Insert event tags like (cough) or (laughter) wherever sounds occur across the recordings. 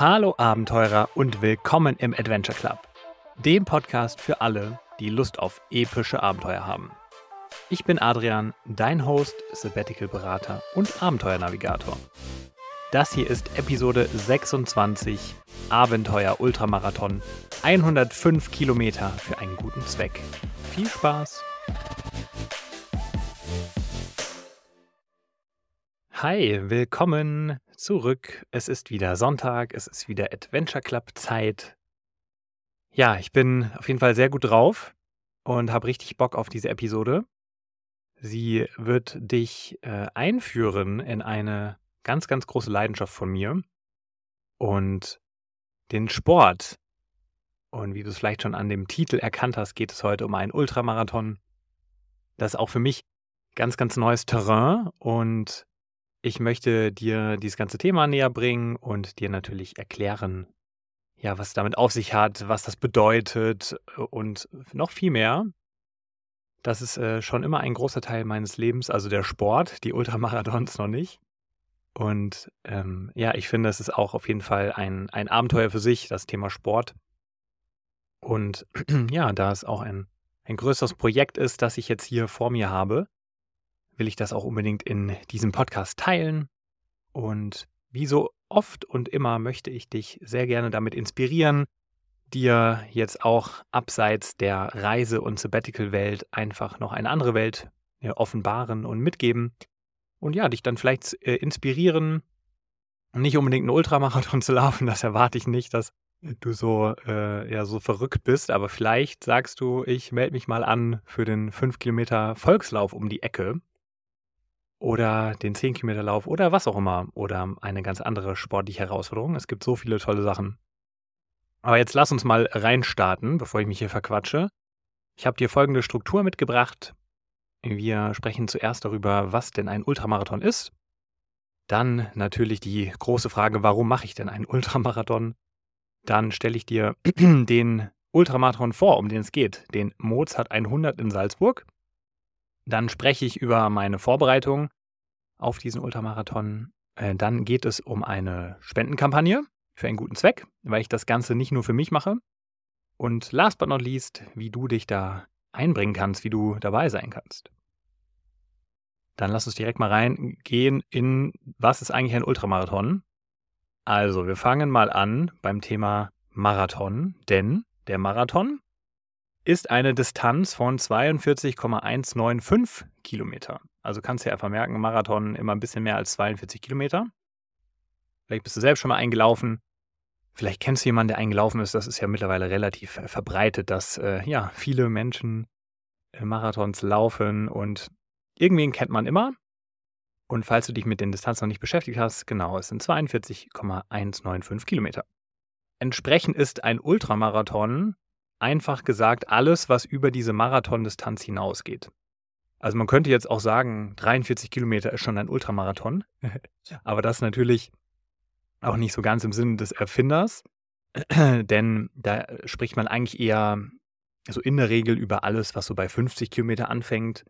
Hallo Abenteurer und willkommen im Adventure Club, dem Podcast für alle, die Lust auf epische Abenteuer haben. Ich bin Adrian, dein Host, Sabbatical-Berater und Abenteuernavigator. Das hier ist Episode 26 Abenteuer Ultramarathon 105 Kilometer für einen guten Zweck. Viel Spaß! Hi, willkommen zurück. Es ist wieder Sonntag, es ist wieder Adventure Club Zeit. Ja, ich bin auf jeden Fall sehr gut drauf und habe richtig Bock auf diese Episode. Sie wird dich äh, einführen in eine ganz, ganz große Leidenschaft von mir und den Sport. Und wie du es vielleicht schon an dem Titel erkannt hast, geht es heute um einen Ultramarathon. Das ist auch für mich ganz, ganz neues Terrain und ich möchte dir dieses ganze Thema näher bringen und dir natürlich erklären, ja, was damit auf sich hat, was das bedeutet äh, und noch viel mehr. Das ist äh, schon immer ein großer Teil meines Lebens, also der Sport, die Ultramarathons noch nicht. Und ähm, ja, ich finde, es ist auch auf jeden Fall ein, ein Abenteuer für sich, das Thema Sport. Und (clears throat) ja, da es auch ein, ein größeres Projekt ist, das ich jetzt hier vor mir habe, will ich das auch unbedingt in diesem Podcast teilen. Und wie so oft und immer möchte ich dich sehr gerne damit inspirieren, dir jetzt auch abseits der Reise- und Sabbatical-Welt einfach noch eine andere Welt offenbaren und mitgeben. Und ja, dich dann vielleicht äh, inspirieren, nicht unbedingt einen Ultramarathon (laughs) zu laufen, das erwarte ich nicht, dass du so, äh, ja, so verrückt bist, aber vielleicht sagst du, ich melde mich mal an für den 5 Kilometer Volkslauf um die Ecke oder den 10 Kilometer Lauf oder was auch immer oder eine ganz andere sportliche Herausforderung. Es gibt so viele tolle Sachen. Aber jetzt lass uns mal reinstarten, bevor ich mich hier verquatsche. Ich habe dir folgende Struktur mitgebracht. Wir sprechen zuerst darüber, was denn ein Ultramarathon ist. Dann natürlich die große Frage, warum mache ich denn einen Ultramarathon? Dann stelle ich dir (clears throat) den Ultramarathon vor, um den es geht, den Mozart 100 in Salzburg. Dann spreche ich über meine Vorbereitung auf diesen Ultramarathon. Äh, dann geht es um eine Spendenkampagne für einen guten Zweck, weil ich das Ganze nicht nur für mich mache. Und last but not least, wie du dich da einbringen kannst, wie du dabei sein kannst. Dann lass uns direkt mal reingehen in, was ist eigentlich ein Ultramarathon? Also, wir fangen mal an beim Thema Marathon, denn der Marathon ist eine Distanz von 42,195 Kilometer. Also kannst du ja einfach merken, Marathon immer ein bisschen mehr als 42 Kilometer. Vielleicht bist du selbst schon mal eingelaufen. Vielleicht kennst du jemanden, der eingelaufen ist. Das ist ja mittlerweile relativ äh, verbreitet, dass äh, ja viele Menschen äh, Marathons laufen und irgendwen kennt man immer. Und falls du dich mit den Distanzen noch nicht beschäftigt hast, genau, es sind 42,195 Kilometer. Entsprechend ist ein Ultramarathon einfach gesagt alles, was über diese Marathondistanz hinausgeht. Also man könnte jetzt auch sagen, 43 Kilometer ist schon ein Ultramarathon, (laughs) aber das natürlich auch nicht so ganz im Sinne des Erfinders, (clears throat) denn da spricht man eigentlich eher so in der Regel über alles, was so bei 50 Kilometer anfängt.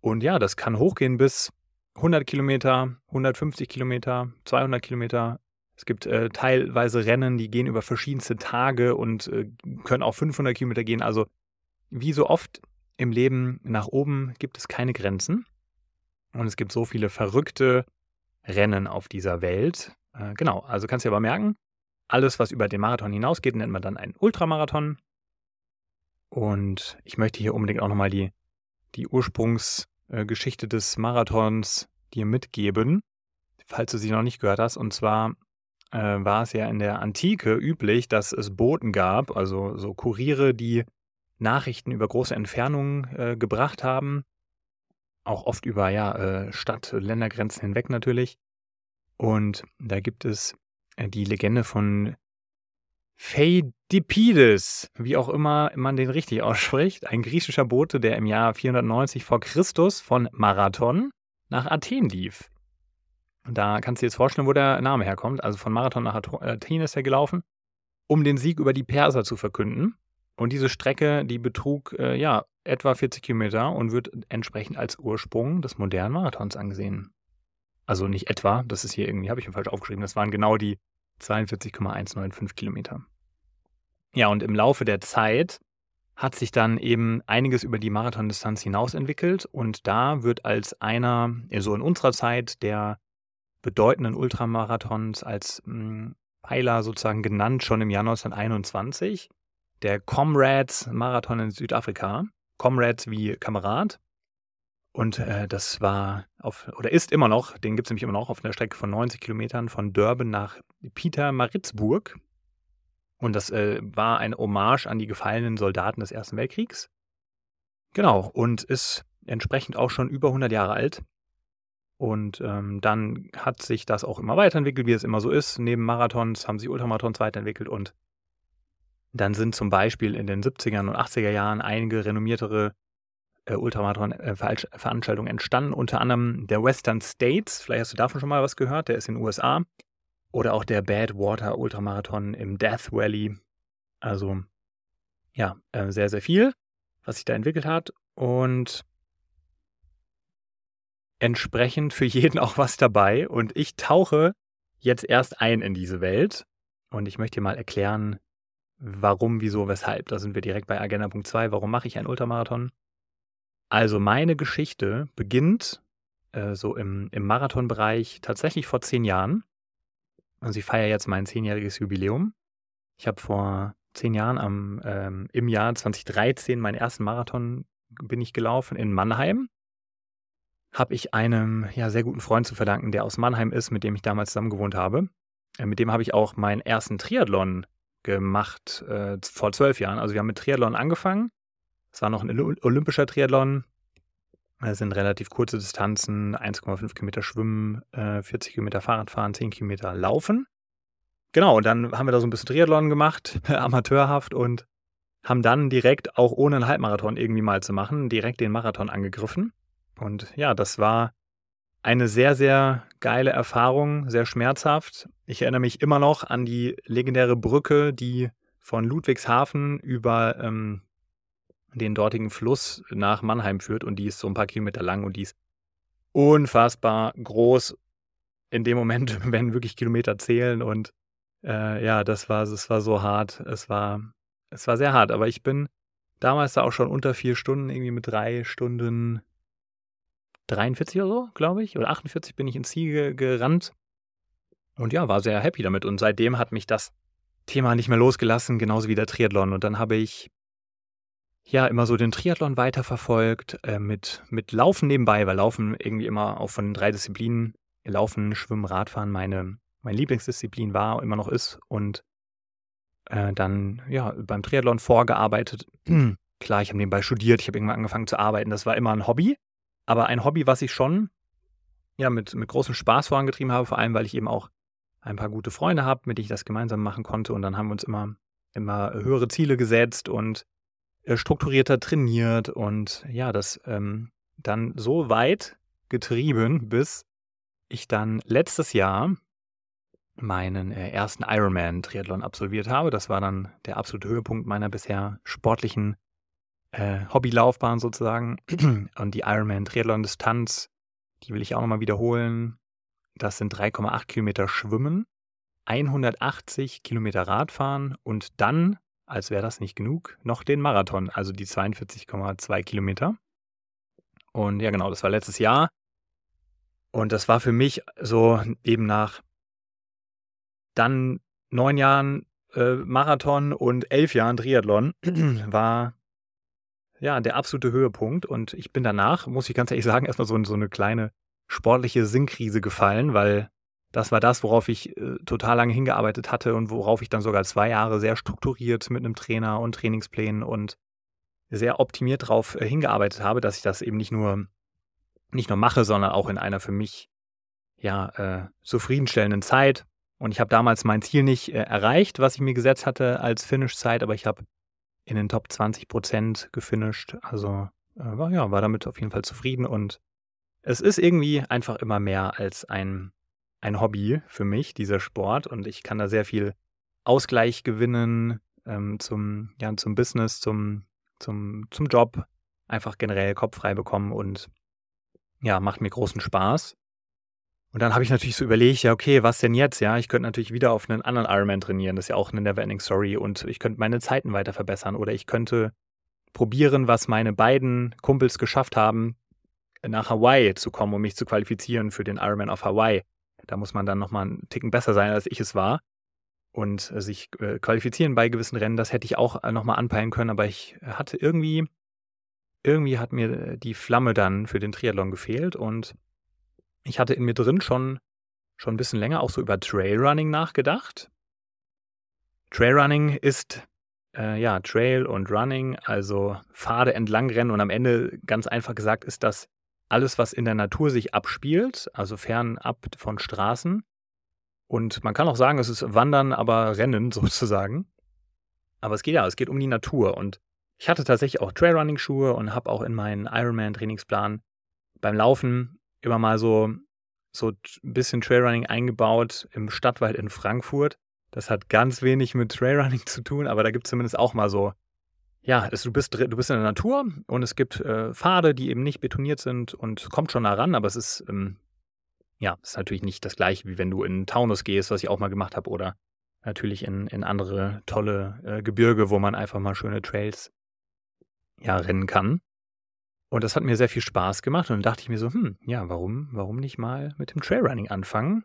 Und ja, das kann hochgehen bis 100 Kilometer, 150 Kilometer, 200 Kilometer, es gibt äh, teilweise Rennen, die gehen über verschiedenste Tage und äh, können auch 500 Kilometer gehen. Also wie so oft im Leben nach oben gibt es keine Grenzen. Und es gibt so viele verrückte Rennen auf dieser Welt. Äh, genau, also kannst du dir aber merken, alles, was über den Marathon hinausgeht, nennt man dann einen Ultramarathon. Und ich möchte hier unbedingt auch nochmal die, die Ursprungsgeschichte des Marathons dir mitgeben, falls du sie noch nicht gehört hast. Und zwar äh, war es ja in der Antike üblich, dass es Boten gab, also so Kuriere, die Nachrichten über große Entfernungen äh, gebracht haben. Auch oft über ja, äh, Stadt-, Ländergrenzen hinweg natürlich. Und da gibt es äh, die Legende von Pheidippides, wie auch immer man den richtig (laughs) ausspricht, ein griechischer Bote, der im Jahr 490 vor Christus von Marathon nach Athen lief. Und da kannst du dir jetzt vorstellen, wo der Name herkommt. Also von Marathon nach Athen ist er gelaufen, um den Sieg über die Perser zu verkünden. Und diese Strecke, die betrug äh, ja etwa 40 Kilometer und wird entsprechend als Ursprung des modernen Marathons angesehen. Also nicht etwa, das ist hier irgendwie, habe ich mir falsch aufgeschrieben, das waren genau die 42,195 Kilometer. Ja, und im Laufe der Zeit hat sich dann eben einiges über die Marathondistanz hinaus entwickelt und da wird als einer, so in unserer Zeit, der bedeutenden Ultramarathons als mh, hm, Pfeiler sozusagen genannt, schon im Jahr 1921, der Comrades Marathon in Südafrika. Comrades wie Kamerad. Und äh, das war auf, oder ist immer noch, den gibt es nämlich immer noch auf einer Strecke von 90 Kilometern von Durban nach Pietermaritzburg. Und das äh, war ein Hommage an die gefallenen Soldaten des Ersten Weltkriegs. Genau, und ist entsprechend auch schon über 100 Jahre alt. Und ähm, dann hat sich das auch immer weiterentwickelt, wie es immer so ist. Neben Marathons haben sich Ultramarathons weiterentwickelt und dann sind zum Beispiel in den 70er und 80er Jahren einige renommiertere äh, Ultramarathon-Veranstaltungen entstanden, unter anderem der Western States. Vielleicht hast du davon schon mal was gehört, der ist in den USA. Oder auch der Badwater Ultramarathon im Death Valley. Also ja, äh, sehr, sehr viel, was sich da entwickelt hat. Und entsprechend für jeden auch was dabei. Und ich tauche jetzt erst ein in diese Welt. Und ich möchte dir mal erklären, warum, wieso, weshalb. Da sind wir direkt bei Agenda Punkt 2. Warum mache ich einen Ultramarathon? Also meine Geschichte beginnt äh, so im, im Marathonbereich tatsächlich vor zehn Jahren. Also ich feiere jetzt mein zehnjähriges Jubiläum. Ich habe vor zehn Jahren am, ähm, im Jahr 2013 meinen ersten Marathon bin ich gelaufen in Mannheim. Habe ich einem ja, sehr guten Freund zu verdanken, der aus Mannheim ist, mit dem ich damals zusammen gewohnt habe. Äh, mit dem habe ich auch meinen ersten Triathlon gemacht äh, vor zwölf Jahren. Also wir haben mit Triathlon angefangen. Es war noch ein olympischer Triathlon. Das sind relativ kurze Distanzen, 1,5 Kilometer Schwimmen, äh, 40 Kilometer Fahrradfahren, 10 Kilometer Laufen. Genau, und dann haben wir da so ein bisschen Triathlon gemacht, (laughs) amateurhaft und haben dann direkt, auch ohne einen Halbmarathon irgendwie mal zu machen, direkt den Marathon angegriffen. Und ja, das war eine sehr, sehr geile Erfahrung, sehr schmerzhaft. Ich erinnere mich immer noch an die legendäre Brücke, die von Ludwigshafen über ähm, den dortigen Fluss nach Mannheim führt und die ist so ein paar Kilometer lang und die ist unfassbar groß in dem Moment, (laughs) wenn wirklich Kilometer zählen und äh, ja, das war, es war so hart. Es war, es war sehr hart, aber ich bin damals da auch schon unter vier Stunden, irgendwie mit drei Stunden 43 oder so, glaube ich, oder 48 bin ich ins Ziel gerannt. Und ja, war sehr happy damit. Und seitdem hat mich das Thema nicht mehr losgelassen, genauso wie der Triathlon. Und dann habe ich ja immer so den Triathlon weiterverfolgt, äh, mit, mit Laufen nebenbei, weil Laufen irgendwie immer auch von den drei Disziplinen, Laufen, Schwimmen, Radfahren, meine, meine Lieblingsdisziplin war immer noch ist. Und äh, dann ja beim Triathlon vorgearbeitet. (clears throat) Klar, ich habe nebenbei studiert, ich habe irgendwann angefangen zu arbeiten. Das war immer ein Hobby. Aber ein Hobby, was ich schon ja, mit, mit großem Spaß vorangetrieben habe, vor allem, weil ich eben auch ein paar gute Freunde habe, mit denen ich das gemeinsam machen konnte. Und dann haben wir uns immer, immer höhere Ziele gesetzt und äh, strukturierter trainiert und ja, das ähm, dann so weit getrieben, bis ich dann letztes Jahr meinen äh, ersten Ironman-Triathlon absolviert habe. Das war dann der absolute Höhepunkt meiner bisher sportlichen äh, Hobbylaufbahn sozusagen. (clears throat) Und die Ironman Triathlon Distanz, die will ich auch nochmal wiederholen. Das sind 3,8 Kilometer Schwimmen, 180 Kilometer Radfahren und dann, als wäre das nicht genug, noch den Marathon, also die 42,2 Kilometer. Und ja, genau, das war letztes Jahr. Und das war für mich so eben nach dann neun Jahren äh, Marathon und elf Jahren Triathlon (clears throat) war ja, der absolute Höhepunkt. Und ich bin danach, muss ich ganz ehrlich sagen, erstmal so so eine kleine sportliche Sinnkrise gefallen, weil das war das, worauf ich äh, total lange hingearbeitet hatte und worauf ich dann sogar zwei Jahre sehr strukturiert mit einem Trainer und Trainingsplänen und sehr optimiert darauf äh, hingearbeitet habe, dass ich das eben nicht nur nicht nur mache, sondern auch in einer für mich ja äh, zufriedenstellenden Zeit. Und ich habe damals mein Ziel nicht äh, erreicht, was ich mir gesetzt hatte als Finish-Zeit, aber ich habe in den Top 20 Prozent gefinisht. Also äh, war, ja, war damit auf jeden Fall zufrieden und es ist irgendwie einfach immer mehr als ein, ein Hobby für mich, dieser Sport. Und ich kann da sehr viel Ausgleich gewinnen ähm, zum, ja, zum Business, zum, zum, zum Job, einfach generell Kopf frei bekommen und ja, macht mir großen Spaß. Und dann habe ich natürlich so überlegt, ja, okay, was denn jetzt? Ja, ich könnte natürlich wieder auf einen anderen Ironman trainieren. Das ist ja auch eine Neverending Story. Und ich könnte meine Zeiten weiter verbessern. Oder ich könnte probieren, was meine beiden Kumpels geschafft haben, nach Hawaii zu kommen, um mich zu qualifizieren für den Ironman auf Hawaii. Da muss man dann nochmal einen Ticken besser sein, als ich es war. Und äh, sich äh, qualifizieren bei gewissen Rennen, das hätte ich auch äh, nochmal anpeilen können. Aber ich hatte irgendwie, irgendwie hat mir die Flamme dann für den Triathlon gefehlt. Und ich hatte in mir drin schon, schon ein bisschen länger auch so über Trailrunning nachgedacht. Trailrunning ist äh, ja Trail und Running, also Pfade entlang rennen und am Ende ganz einfach gesagt ist das alles, was in der Natur sich abspielt, also fernab von Straßen. Und man kann auch sagen, es ist Wandern, aber Rennen (laughs) sozusagen. Aber es geht ja, es geht um die Natur. Und ich hatte tatsächlich auch Trailrunning-Schuhe und habe auch in meinen Ironman-Trainingsplan beim Laufen immer mal so, so ein bisschen Trailrunning eingebaut im Stadtwald in Frankfurt. Das hat ganz wenig mit Trailrunning (laughs) zu tun, aber da gibt es zumindest auch mal so, ja, es, du, bist, du bist in der Natur und es gibt äh, Pfade, die eben nicht betoniert sind und kommt schon nah ran, aber es ist, ähm, ja, ist natürlich nicht das gleiche, wie wenn du in Taunus gehst, was ich auch mal gemacht habe, oder natürlich in, in andere tolle äh, Gebirge, wo man einfach mal schöne Trails ja, rennen kann. Und das hat mir sehr viel Spaß gemacht und dann dachte ich mir so, hm, ja, warum, warum nicht mal mit dem Trailrunning anfangen?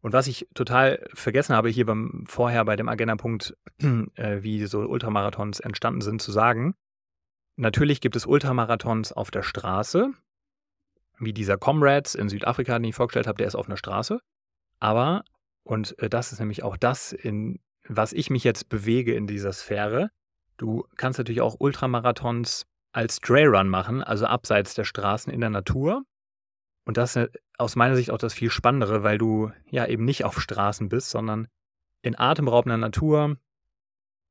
Und was ich total vergessen habe, hier beim vorher bei dem Agenda-Punkt, (clears throat) äh, wie so Ultramarathons entstanden sind, zu sagen, natürlich gibt es Ultramarathons auf der Straße, wie dieser Comrades in Südafrika, den ich vorgestellt habe, der ist auf einer Straße. Aber, und äh, das ist nämlich auch das, in was ich mich jetzt bewege in dieser Sphäre, du kannst natürlich auch Ultramarathons als Trailrun machen, also abseits der Straßen in der Natur. Und das ist aus meiner Sicht auch das viel Spannendere, weil du ja eben nicht auf Straßen bist, sondern in atemberaubender Natur,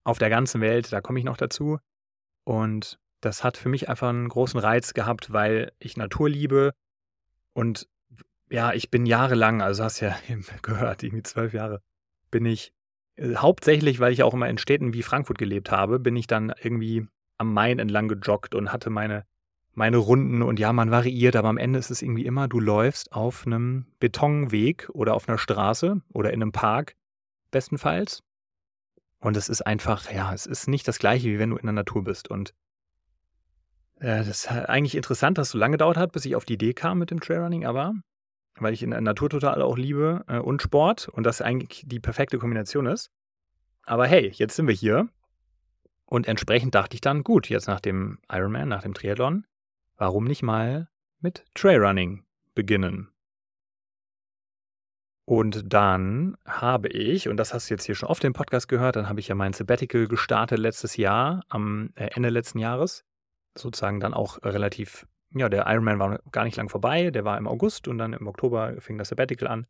auf der ganzen Welt, da komme ich noch dazu. Und das hat für mich einfach einen großen Reiz gehabt, weil ich Natur liebe. Und ja, ich bin jahrelang, also hast ja (laughs) gehört, irgendwie zwölf Jahre, bin ich äh, hauptsächlich, weil ich auch immer in Städten wie Frankfurt gelebt habe, bin ich dann irgendwie am Main entlang gejoggt und hatte meine, meine Runden und ja, man variiert, aber am Ende ist es irgendwie immer, du läufst auf einem Betonweg oder auf einer Straße oder in einem Park, bestenfalls. Und es ist einfach, ja, es ist nicht das gleiche, wie wenn du in der Natur bist. Und äh, das ist eigentlich interessant, dass es so lange gedauert hat, bis ich auf die Idee kam mit dem Trailrunning, aber weil ich in der Natur total auch liebe äh, und Sport und das eigentlich die perfekte Kombination ist. Aber hey, jetzt sind wir hier und entsprechend dachte ich dann, gut, jetzt nach dem Ironman, nach dem Triathlon, warum nicht mal mit Trailrunning beginnen? Und dann habe ich, und das hast du jetzt hier schon oft im Podcast gehört, dann habe ich ja mein Sabbatical gestartet letztes Jahr, am äh, Ende letzten Jahres. Sozusagen dann auch relativ, ja, der Ironman war gar nicht lang vorbei, der war im August und dann im Oktober fing das Sabbatical an.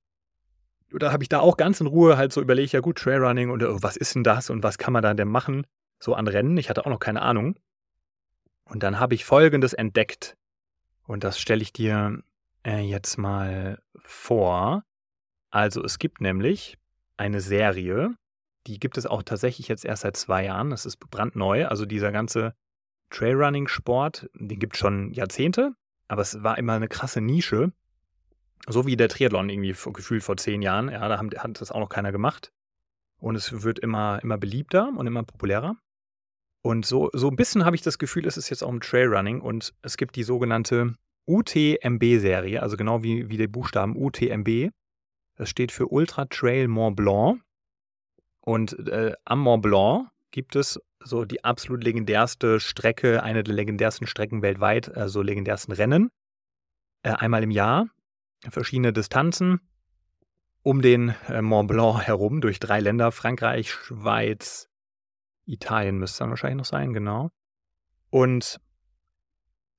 Und da habe ich da auch ganz in Ruhe halt so überlegt, ja gut, Trailrunning und oh, was ist denn das und was kann man da denn machen? So an Rennen. Ich hatte auch noch keine Ahnung. Und dann habe ich Folgendes entdeckt. Und das stelle ich dir äh, jetzt mal vor. Also es gibt nämlich eine Serie, die gibt es auch tatsächlich jetzt erst seit zwei Jahren. Das ist brandneu. Also dieser ganze Trailrunning-Sport, den gibt es schon Jahrzehnte, aber es war immer eine krasse Nische. So wie der Triathlon irgendwie gefühlt vor zehn Jahren. Ja, da haben, hat das auch noch keiner gemacht. Und es wird immer, immer beliebter und immer populärer. Und so, so ein bisschen habe ich das Gefühl, es ist jetzt auch im Trailrunning und es gibt die sogenannte UTMB-Serie, also genau wie, wie die Buchstaben UTMB. Das steht für Ultra Trail Mont Blanc. Und äh, am Mont Blanc gibt es so die absolut legendärste Strecke, eine der legendärsten Strecken weltweit, also legendärsten Rennen. Äh, einmal im Jahr, verschiedene Distanzen um den äh, Mont Blanc herum, durch drei Länder, Frankreich, Schweiz, Italien müsste dann wahrscheinlich noch sein, genau. Und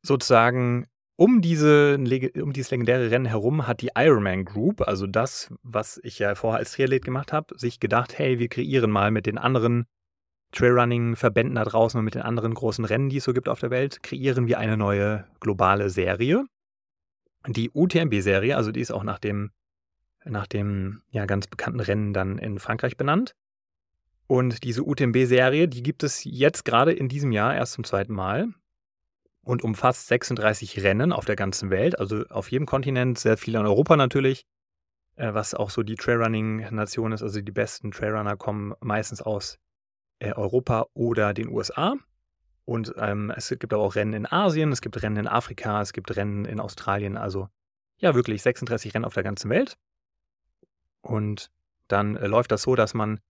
sozusagen um, diese, um dieses legendäre Rennen herum hat die Ironman Group, also das, was ich ja vorher als Triathlet gemacht habe, sich gedacht, hey, wir kreieren mal mit den anderen Trailrunning-Verbänden da draußen und mit den anderen großen Rennen, die es so gibt auf der Welt, kreieren wir eine neue globale Serie. Die UTMB-Serie, also die ist auch nach dem, nach dem ja, ganz bekannten Rennen dann in Frankreich benannt. Und diese UTMB-Serie, die gibt es jetzt gerade in diesem Jahr erst zum zweiten Mal und umfasst 36 Rennen auf der ganzen Welt, also auf jedem Kontinent, sehr viel in Europa natürlich, äh, was auch so die Trailrunning-Nation ist. Also die besten Trailrunner kommen meistens aus äh, Europa oder den USA. Und ähm, es gibt aber auch Rennen in Asien, es gibt Rennen in Afrika, es gibt Rennen in Australien. Also ja, wirklich 36 Rennen auf der ganzen Welt. Und dann äh, läuft das so, dass man,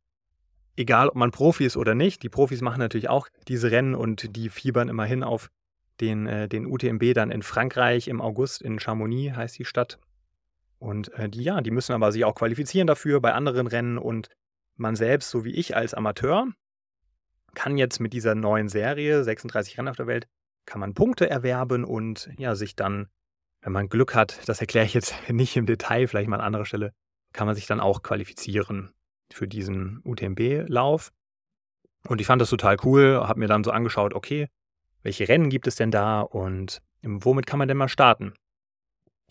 egal ob man Profi ist oder nicht, die Profis machen natürlich auch diese Rennen und die fiebern immer hin auf den, äh, den UTMB dann in Frankreich im August in Chamonix heißt die Stadt. Und äh, die, ja, die müssen aber sich auch qualifizieren dafür bei anderen Rennen und man selbst, so wie ich als Amateur, kann jetzt mit dieser neuen Serie, 36 Rennen auf der Welt, kann man Punkte erwerben und ja, sich dann, wenn man Glück hat, das erkläre ich jetzt (laughs) nicht im Detail, vielleicht mal an anderer Stelle, kann man sich dann auch qualifizieren für diesen UTMB-Lauf. Und ich fand das total cool, habe mir dann so angeschaut, okay, welche Rennen gibt es denn da und womit kann man denn mal starten?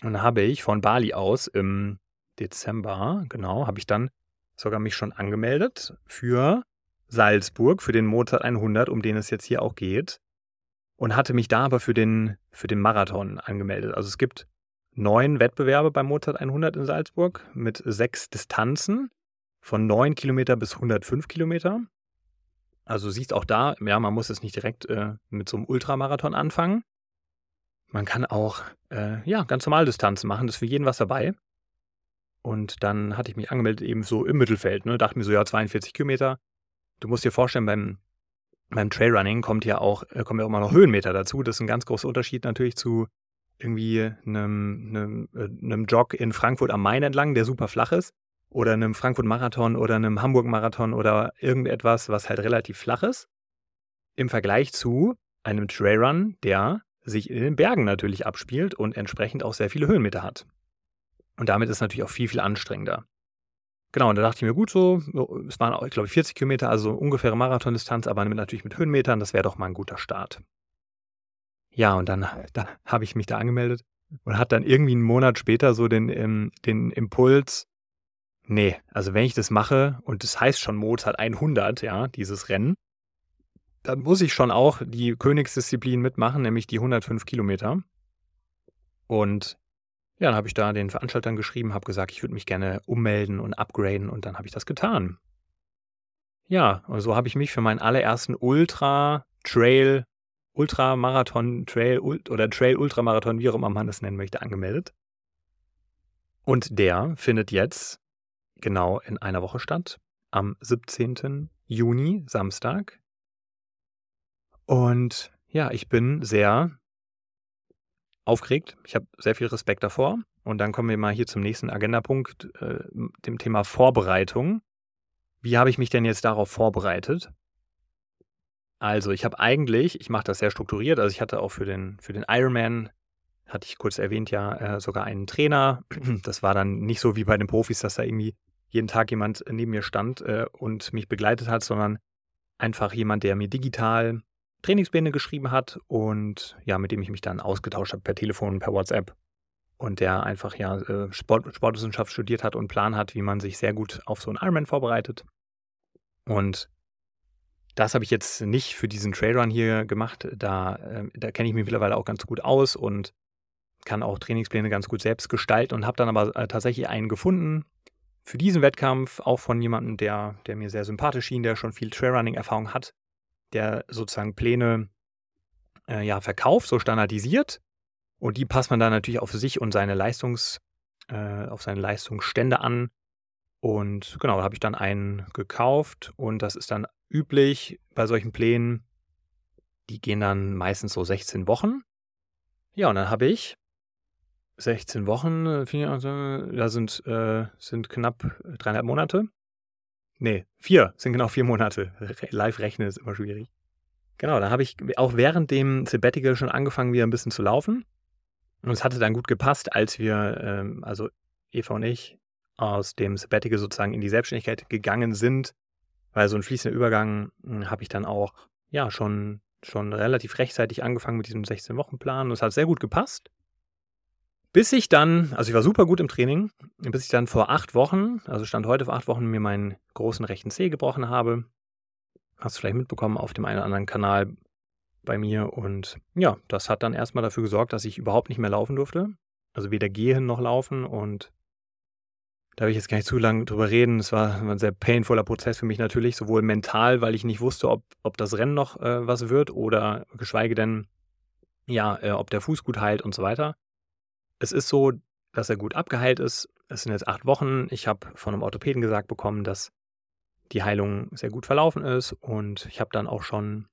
Und dann habe ich von Bali aus im Dezember, genau, habe ich dann sogar mich schon angemeldet für Salzburg, für den Mozart 100, um den es jetzt hier auch geht. Und hatte mich da aber für den, für den Marathon angemeldet. Also es gibt neun Wettbewerbe beim Mozart 100 in Salzburg mit sechs Distanzen von neun Kilometer bis 105 Kilometer. Also siehst auch da, ja, man muss es nicht direkt äh, mit so einem Ultramarathon anfangen. Man kann auch, äh, ja, ganz normal Distanzen machen, das ist für jeden was dabei. Und dann hatte ich mich angemeldet, eben so im Mittelfeld, ne, dachte mir so, ja, 42 Kilometer. Du musst dir vorstellen, beim, beim Trailrunning kommt ja auch, äh, kommen ja auch immer noch Höhenmeter dazu. Das ist ein ganz großer Unterschied natürlich zu irgendwie einem, einem, äh, einem Jog in Frankfurt am Main entlang, der super flach ist oder einem Frankfurt-Marathon oder einem Hamburg-Marathon oder irgendetwas, was halt relativ flach ist, im Vergleich zu einem Trailrun, der sich in den Bergen natürlich abspielt und entsprechend auch sehr viele Höhenmeter hat. Und damit ist es natürlich auch viel, viel anstrengender. Genau, und da dachte ich mir, gut so, es waren auch, ich glaube, 40 Kilometer, also ungefähre Marathondistanz, aber natürlich mit Höhenmetern, das wäre doch mal ein guter Start. Ja, und dann da habe ich mich da angemeldet und hatte dann irgendwie einen Monat später so den, ähm, den Impuls, Nee, also wenn ich das mache und das heißt schon Mozart 100, ja, dieses Rennen, dann muss ich schon auch die Königsdisziplin mitmachen, nämlich die 105 Kilometer. Und ja, dann habe ich da den Veranstaltern geschrieben, habe gesagt, ich würde mich gerne ummelden und upgraden und dann habe ich das getan. Ja, und so habe ich mich für meinen allerersten Ultra Trail, Ultramarathon Trail oder Trail Ultramarathon, wie auch immer man es nennen möchte, angemeldet. Und der findet jetzt genau in einer Woche statt, am 17. Juni, Samstag. Und ja, ich bin sehr aufgeregt. Ich habe sehr viel Respekt davor. Und dann kommen wir mal hier zum nächsten Agendapunkt, äh, dem Thema Vorbereitung. Wie habe ich mich denn jetzt darauf vorbereitet? Also, ich habe eigentlich, ich mache das sehr strukturiert, also ich hatte auch für den, für den Ironman, hatte ich kurz erwähnt, ja, äh, sogar einen Trainer. (clears throat) Das war dann nicht so wie bei den Profis, dass da irgendwie jeden Tag jemand neben mir stand äh, und mich begleitet hat, sondern einfach jemand, der mir digital Trainingspläne geschrieben hat und ja, mit dem ich mich dann ausgetauscht habe per Telefon, per WhatsApp und der einfach ja äh, Sport, Sportwissenschaft studiert hat und Plan hat, wie man sich sehr gut auf so einen Ironman vorbereitet. Und das habe ich jetzt nicht für diesen Trailrun hier gemacht. Da, äh, da kenne ich mich mittlerweile auch ganz gut aus und kann auch Trainingspläne ganz gut selbst gestalten und habe dann aber äh, tatsächlich einen gefunden, für diesen Wettkampf auch von jemandem, der, der mir sehr sympathisch schien, der schon viel Trailrunning-Erfahrung hat, der sozusagen Pläne äh, ja, verkauft, so standardisiert. Und die passt man dann natürlich auf sich und seine Leistungs, äh, auf seine Leistungsstände an. Und genau, da habe ich dann einen gekauft und das ist dann üblich bei solchen Plänen. Die gehen dann meistens so 16 Wochen. Ja, und dann habe ich 16 Wochen, äh, also, da sind, äh, sind knapp dreieinhalb Monate. Nee, vier, sind genau vier Monate. Live rechnen ist immer schwierig. Genau, da habe ich auch während dem Sabbatical schon angefangen, wieder ein bisschen zu laufen. Und es hatte dann gut gepasst, als wir, ähm, also Eva und ich, aus dem Sabbatical sozusagen in die Selbstständigkeit gegangen sind. Weil so ein fließender Übergang hm, habe ich dann auch, ja, schon, schon relativ rechtzeitig angefangen mit diesem 16-Wochen-Plan. Und es hat sehr gut gepasst. Bis ich dann, also ich war super gut im Training, bis ich dann vor acht Wochen, also stand heute vor acht Wochen, mir meinen großen rechten Zeh gebrochen habe. Hast du vielleicht mitbekommen auf dem einen oder anderen Kanal bei mir. Und ja, das hat dann erstmal dafür gesorgt, dass ich überhaupt nicht mehr laufen durfte. Also weder gehen noch laufen. Und da will ich jetzt gar nicht zu lange drüber reden. Es war ein sehr painvoller Prozess für mich natürlich, sowohl mental, weil ich nicht wusste, ob, ob das Rennen noch äh, was wird oder geschweige denn, ja, äh, ob der Fuß gut heilt und so weiter. Es ist so, dass er gut abgeheilt ist. Es sind jetzt acht Wochen. Ich habe von einem Orthopäden gesagt bekommen, dass die Heilung sehr gut verlaufen ist und ich habe dann auch schon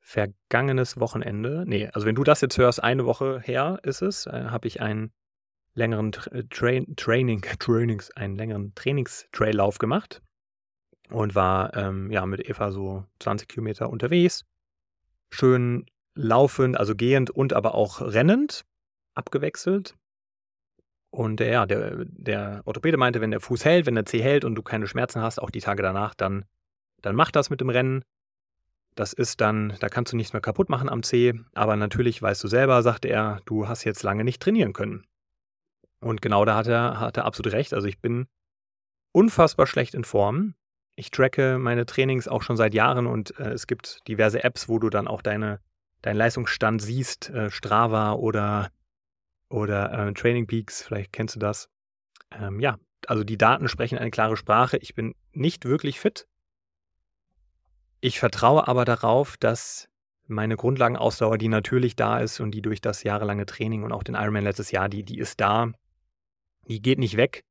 vergangenes Wochenende, nee, also wenn du das jetzt hörst, eine Woche her ist es, äh, habe ich einen längeren äh, Tra Training, (laughs) Trainings, einen längeren Trainingstraillauf gemacht und war ähm, ja mit Eva so 20 Kilometer unterwegs. Schön laufend, also gehend und aber auch rennend, abgewechselt. Und ja, der, der Orthopäde meinte, wenn der Fuß hält, wenn der Zeh hält und du keine Schmerzen hast, auch die Tage danach, dann, dann mach das mit dem Rennen. Das ist dann, da kannst du nichts mehr kaputt machen am Zeh. Aber natürlich weißt du selber, sagte er, du hast jetzt lange nicht trainieren können. Und genau da hat er, hat er absolut recht. Also ich bin unfassbar schlecht in Form. Ich tracke meine Trainings auch schon seit Jahren und äh, es gibt diverse Apps, wo du dann auch deine, deinen Leistungsstand siehst, äh, Strava oder, oder äh, Training Peaks, vielleicht kennst du das. Ähm, ja, also die Daten sprechen eine klare Sprache. Ich bin nicht wirklich fit. Ich vertraue aber darauf, dass meine Grundlagenausdauer, die natürlich da ist und die durch das jahrelange Training und auch den Ironman letztes Jahr, die, die ist da. Die geht nicht weg.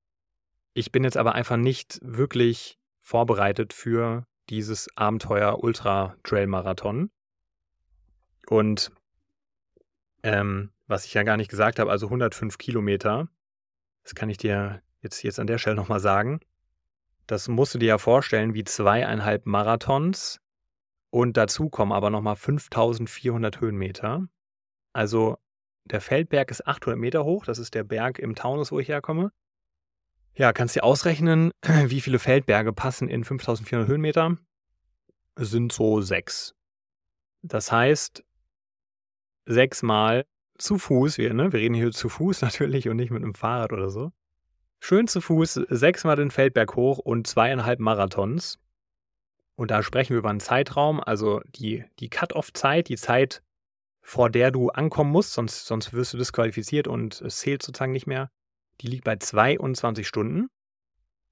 Ich bin jetzt aber einfach nicht wirklich vorbereitet für dieses Abenteuer Ultra Trail Marathon. Und ähm, was ich ja gar nicht gesagt habe, also 105 Kilometer, das kann ich dir jetzt, jetzt an der Stelle nochmal sagen. Das musst du dir ja vorstellen wie zweieinhalb Marathons und dazu kommen aber nochmal 5400 Höhenmeter. Also der Feldberg ist 800 Meter hoch. Das ist der Berg im Taunus, wo ich herkomme. Ja, kannst dir ausrechnen, (clears throat) wie viele Feldberge passen in 5400 Höhenmeter? Sind so sechs. Das heißt, sechsmal zu Fuß, wir, ne, wir reden hier zu Fuß (laughs) natürlich und nicht mit einem Fahrrad oder so. Schön zu Fuß, sechsmal den Feldberg hoch und zweieinhalb Marathons. Und da sprechen wir über einen Zeitraum, also die, die Cut-Off-Zeit, die Zeit, vor der du ankommen musst, sonst, sonst wirst du disqualifiziert und es zählt sozusagen nicht mehr. Die liegt bei 22 Stunden.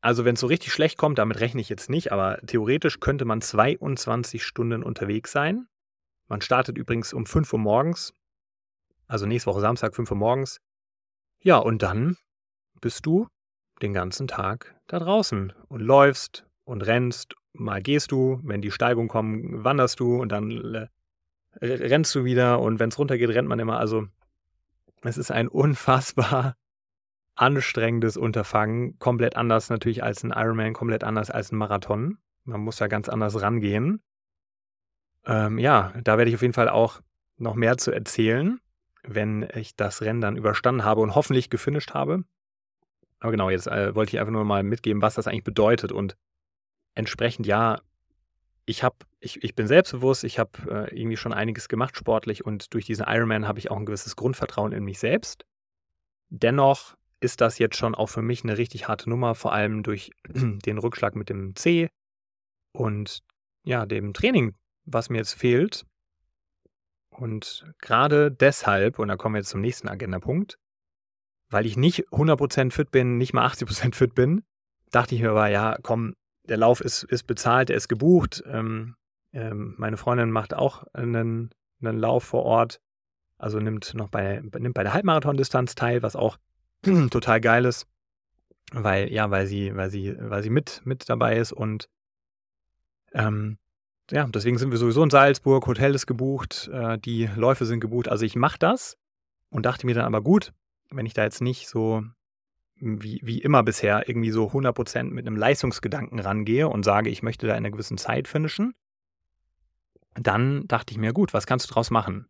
Also wenn es so richtig schlecht kommt, damit rechne ich jetzt nicht, aber theoretisch könnte man 22 Stunden unterwegs sein. Man startet übrigens um 5 Uhr morgens, also nächste Woche Samstag 5 Uhr morgens. Ja, und dann bist du den ganzen Tag da draußen und läufst und rennst. Mal gehst du, wenn die Steigungen kommen, wanderst du und dann äh, rennst du wieder und wenn es runtergeht, rennt man immer. Also es ist ein (laughs) unfassbar anstrengendes Unterfangen, komplett anders natürlich als ein Ironman, komplett anders als ein Marathon. Man muss da ganz anders rangehen. Ähm, ja, da werde ich auf jeden Fall auch noch mehr zu erzählen, wenn ich das Rennen dann überstanden habe und hoffentlich gefinisht habe. Aber genau, jetzt äh, wollte ich einfach nur mal mitgeben, was das eigentlich bedeutet und entsprechend ja, ich habe, ich, ich bin selbstbewusst, ich habe äh, irgendwie schon einiges gemacht sportlich und durch diesen Ironman habe ich auch ein gewisses Grundvertrauen in mich selbst. Dennoch ist das jetzt schon auch für mich eine richtig harte Nummer, vor allem durch (clears throat) den Rückschlag mit dem C und ja, dem Training, was mir jetzt fehlt. Und gerade deshalb, und da kommen wir jetzt zum nächsten Agendapunkt, weil ich nicht 100% fit bin, nicht mal 80% fit bin, dachte ich mir aber, ja, komm, der Lauf ist, ist bezahlt, er ist gebucht. Ähm, ähm, meine Freundin macht auch einen, einen Lauf vor Ort, also nimmt noch bei, nimmt bei der Halbmarathon-Distanz teil, was auch (clears throat) total geil ist, weil, ja, weil sie, weil sie, weil sie mit, mit dabei ist und ähm, ja, deswegen sind wir sowieso in Salzburg, Hotel ist gebucht, äh, die Läufe sind gebucht. Also ich mache das und dachte mir dann aber gut, wenn ich da jetzt nicht so wie, wie immer bisher irgendwie so 100% mit einem Leistungsgedanken rangehe und sage, ich möchte da in einer gewissen Zeit finishen, dann dachte ich mir, gut, was kannst du draus machen?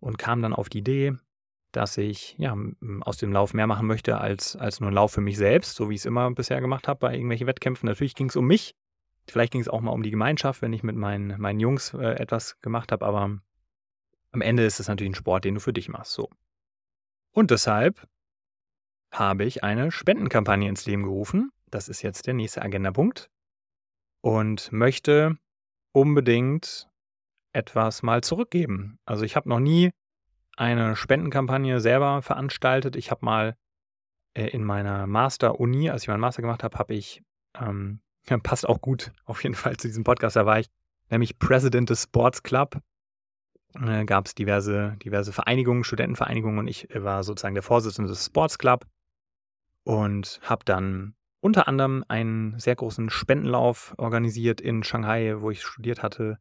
Und kam dann auf die Idee, dass ich ja, aus dem Lauf mehr machen möchte als, als nur ein Lauf für mich selbst, so wie ich es immer bisher gemacht habe bei irgendwelchen Wettkämpfen. Natürlich ging es um mich. Vielleicht ging es auch mal um die Gemeinschaft, wenn ich mit meinen, meinen Jungs äh, etwas gemacht habe, aber am Ende ist es natürlich ein Sport, den du für dich machst. So. Und deshalb habe ich eine Spendenkampagne ins Leben gerufen. Das ist jetzt der nächste Agendapunkt. Und möchte unbedingt etwas mal zurückgeben. Also ich habe noch nie eine Spendenkampagne selber veranstaltet. Ich habe mal äh, in meiner Master-Uni, als ich meinen Master gemacht habe, habe ich, ähm, passt auch gut (laughs) auf jeden Fall zu diesem Podcast, da war ich nämlich President des Sports Club. Äh, Gab es diverse, diverse Vereinigungen, Studentenvereinigungen und ich war sozusagen der Vorsitzende des Sports Club und habe dann unter anderem einen sehr großen Spendenlauf organisiert in Shanghai, wo ich studiert hatte,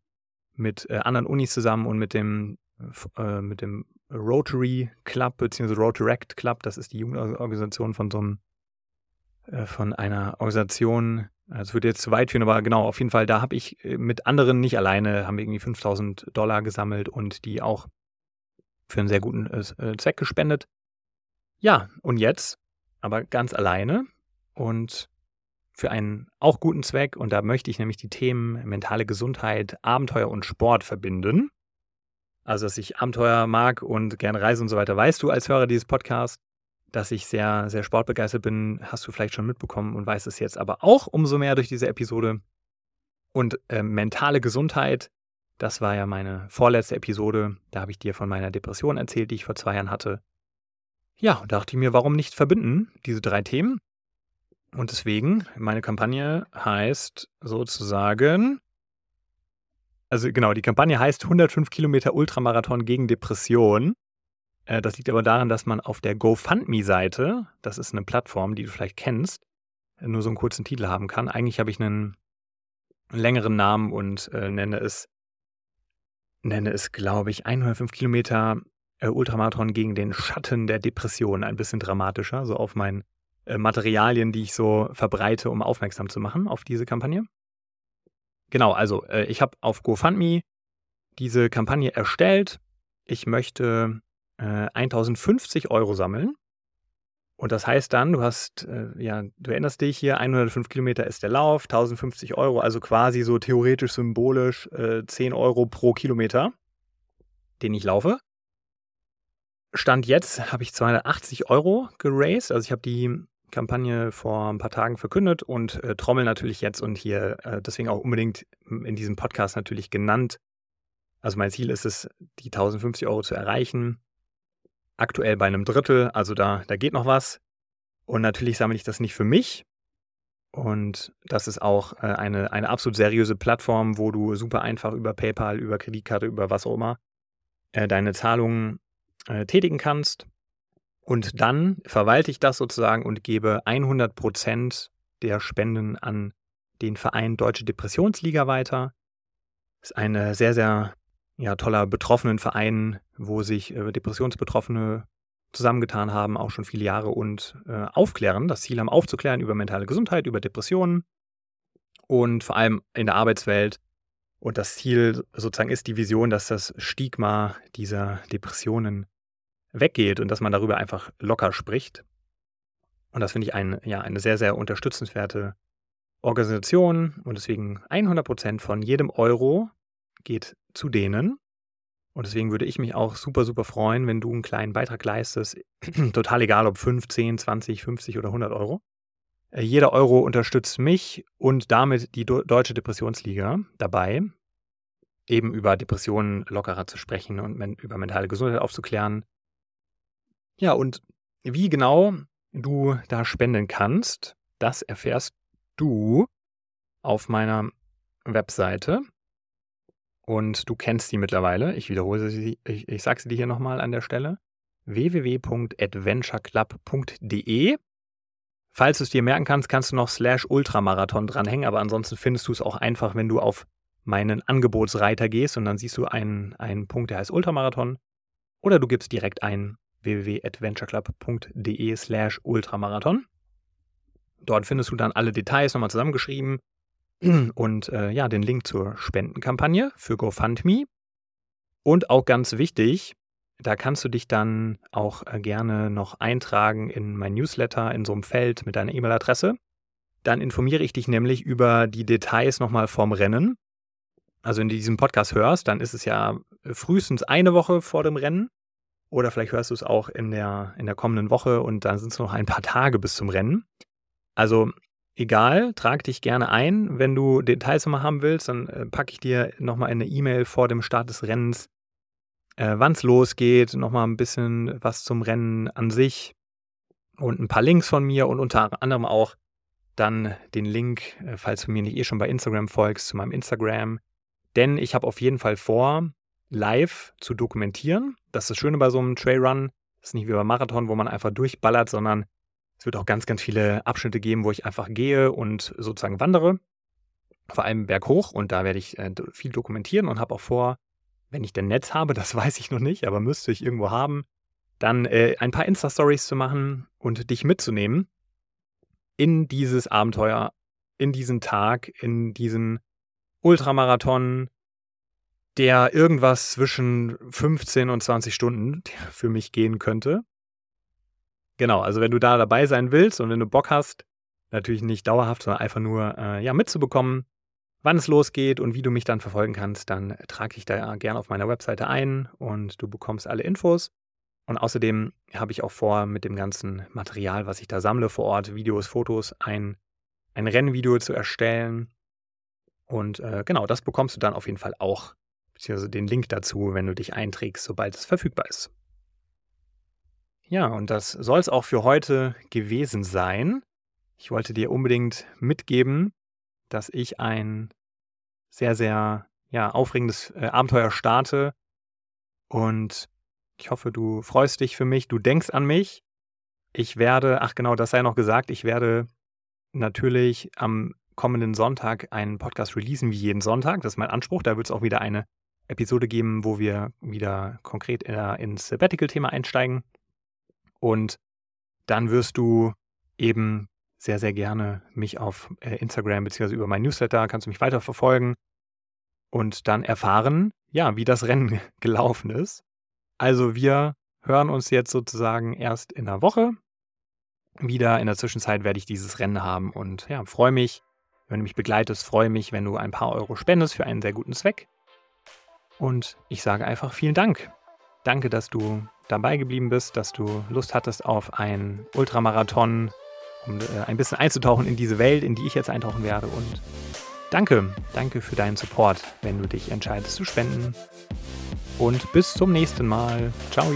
mit äh, anderen Unis zusammen und mit dem, äh, mit dem Rotary Club bzw. Rotaract Club. Das ist die Jugendorganisation von so einem, äh, von einer Organisation. Das würde jetzt zu weit führen, aber genau, auf jeden Fall, da habe ich äh, mit anderen nicht alleine, haben wir irgendwie 5000 Dollar gesammelt und die auch für einen sehr guten äh, äh, Zweck gespendet. Ja, und jetzt, aber ganz alleine, und für einen auch guten Zweck. Und da möchte ich nämlich die Themen mentale Gesundheit, Abenteuer und Sport verbinden. Also, dass ich Abenteuer mag und gerne reise und so weiter, weißt du als Hörer dieses Podcasts. Dass ich sehr, sehr sportbegeistert bin, hast du vielleicht schon mitbekommen und weißt es jetzt aber auch umso mehr durch diese Episode. Und äh, mentale Gesundheit, das war ja meine vorletzte Episode. Da habe ich dir von meiner Depression erzählt, die ich vor zwei Jahren hatte. Ja, und dachte ich mir, warum nicht verbinden, diese drei Themen? Und deswegen, meine Kampagne heißt sozusagen, also genau, die Kampagne heißt 105 Kilometer Ultramarathon gegen Depression. Äh, das liegt aber daran, dass man auf der GoFundMe-Seite, das ist eine Plattform, die du vielleicht kennst, nur so einen kurzen Titel haben kann. Eigentlich habe ich einen längeren Namen und äh, nenne es, nenne es, glaube ich, 105 Kilometer äh, Ultramarathon gegen den Schatten der Depression. Ein bisschen dramatischer, so auf meinen äh, Materialien, die ich so verbreite, um aufmerksam zu machen auf diese Kampagne. Genau, also äh, ich habe auf GoFundMe diese Kampagne erstellt. Ich möchte äh, 1050 Euro sammeln. Und das heißt dann, du hast, äh, ja, du erinnerst dich hier, 105 Kilometer ist der Lauf, 1050 Euro, also quasi so theoretisch symbolisch äh, 10 Euro pro Kilometer, den ich laufe. Stand jetzt habe ich 280 Euro geraced, also ich habe die Kampagne vor ein paar Tagen verkündet und äh, Trommel natürlich jetzt und hier äh, deswegen auch unbedingt in diesem Podcast natürlich genannt. Also mein Ziel ist es, die 1050 Euro zu erreichen. Aktuell bei einem Drittel, also da, da geht noch was. Und natürlich sammle ich das nicht für mich. Und das ist auch äh, eine, eine absolut seriöse Plattform, wo du super einfach über PayPal, über Kreditkarte, über was auch immer äh, deine Zahlungen äh, tätigen kannst. Und dann verwalte ich das sozusagen und gebe 100 Prozent der Spenden an den Verein Deutsche Depressionsliga weiter. Ist ein sehr, sehr ja, toller Betroffenenverein, wo sich äh, Depressionsbetroffene zusammengetan haben, auch schon viele Jahre und äh, aufklären, das Ziel haben aufzuklären über mentale Gesundheit, über Depressionen und vor allem in der Arbeitswelt. Und das Ziel sozusagen ist die Vision, dass das Stigma dieser Depressionen weggeht und dass man darüber einfach locker spricht. Und das finde ich ein, ja, eine sehr, sehr unterstützenswerte Organisation und deswegen 100 Prozent von jedem Euro geht zu denen. Und deswegen würde ich mich auch super, super freuen, wenn du einen kleinen Beitrag leistest. (clears throat) Total egal, ob 5, 10, 20, 50 oder 100 Euro. Äh, jeder Euro unterstützt mich und damit die Deutsche Depressionsliga dabei, eben über Depressionen lockerer zu sprechen und über mentale Gesundheit aufzuklären, ja, und wie genau du da spenden kannst, das erfährst du auf meiner Webseite. Und du kennst sie mittlerweile. Ich wiederhole sie, ich, ich sage sie dir hier nochmal an der Stelle. www.adventureclub.de. Falls du es dir merken kannst, kannst du noch slash Ultramarathon dranhängen, aber ansonsten findest du es auch einfach, wenn du auf meinen Angebotsreiter gehst und dann siehst du einen, einen Punkt, der heißt Ultramarathon. Oder du gibst direkt ein www.adventureclub.de slash ultramarathon. Dort findest du dann alle Details nochmal zusammengeschrieben und äh, ja, den Link zur Spendenkampagne für GoFundMe. Und auch ganz wichtig, da kannst du dich dann auch äh, gerne noch eintragen in mein Newsletter in so einem Feld mit deiner E-Mail-Adresse. Dann informiere ich dich nämlich über die Details nochmal vom Rennen. Also wenn du diesen Podcast hörst, dann ist es ja frühestens eine Woche vor dem Rennen. Oder vielleicht hörst du es auch in der, in der kommenden Woche und dann sind es noch ein paar Tage bis zum Rennen. Also egal, trag dich gerne ein. Wenn du Details nochmal haben willst, dann äh, packe ich dir nochmal eine E-Mail vor dem Start des Rennens, äh, wann es losgeht, nochmal ein bisschen was zum Rennen an sich. und ein paar Links von mir und unter anderem auch dann den Link, äh, falls du mir nicht eh schon bei Instagram folgst, zu meinem Instagram. Denn ich habe auf jeden Fall vor, live zu dokumentieren. Das ist das Schöne bei so einem Trailrun. Das ist nicht wie beim Marathon, wo man einfach durchballert, sondern es wird auch ganz, ganz viele Abschnitte geben, wo ich einfach gehe und sozusagen wandere. Vor allem berghoch und da werde ich äh, viel dokumentieren und habe auch vor, wenn ich denn Netz habe, (laughs) das weiß ich noch nicht, aber müsste ich irgendwo haben, dann äh, ein paar Insta-Stories zu machen und dich mitzunehmen in dieses Abenteuer, in diesen Tag, in diesen Ultramarathon, der irgendwas zwischen 15 und 20 Stunden für mich gehen könnte. Genau, also wenn du da dabei sein willst und wenn du Bock hast, natürlich nicht dauerhaft, sondern einfach nur äh, ja, mitzubekommen, wann es losgeht und wie du mich dann verfolgen kannst, dann trage ich da gerne auf meiner Webseite ein und du bekommst alle Infos. Und außerdem habe ich auch vor, mit dem ganzen Material, was ich da sammle vor Ort, Videos, Fotos, ein, ein Rennvideo zu erstellen. Und äh, genau, das bekommst du dann auf jeden Fall auch, beziehungsweise den Link dazu, wenn du dich einträgst, sobald es verfügbar ist. Ja, und das soll es auch für heute gewesen sein. Ich wollte dir unbedingt mitgeben, dass ich ein sehr, sehr ja, aufregendes äh, Abenteuer starte und ich hoffe, du freust dich für mich, du denkst an mich. Ich werde, ach genau, das sei noch gesagt, ich werde natürlich am kommenden Sonntag einen Podcast releasen, wie jeden Sonntag. Das ist mein Anspruch. Da wird es auch wieder eine Episode geben, wo wir wieder konkret ins Sabbatical-Thema einsteigen. Und dann wirst du eben sehr, sehr gerne mich auf äh, Instagram bzw. über mein Newsletter, kannst du mich weiterverfolgen und dann erfahren, ja, wie das Rennen (laughs) gelaufen ist. Also wir hören uns jetzt sozusagen erst in einer Woche wieder. In der Zwischenzeit werde ich dieses Rennen haben und ja, freue mich, wenn du mich begleitest, freue mich, wenn du ein paar Euro spendest für einen sehr guten Zweck. Und ich sage einfach vielen Dank. Danke, dass du dabei geblieben bist, dass du Lust hattest auf einen Ultramarathon, um äh, ein bisschen einzutauchen in diese Welt, in die ich jetzt eintauchen werde. Und danke, danke für deinen Support, wenn du dich entscheidest zu spenden und bis zum nächsten Mal. Ciao.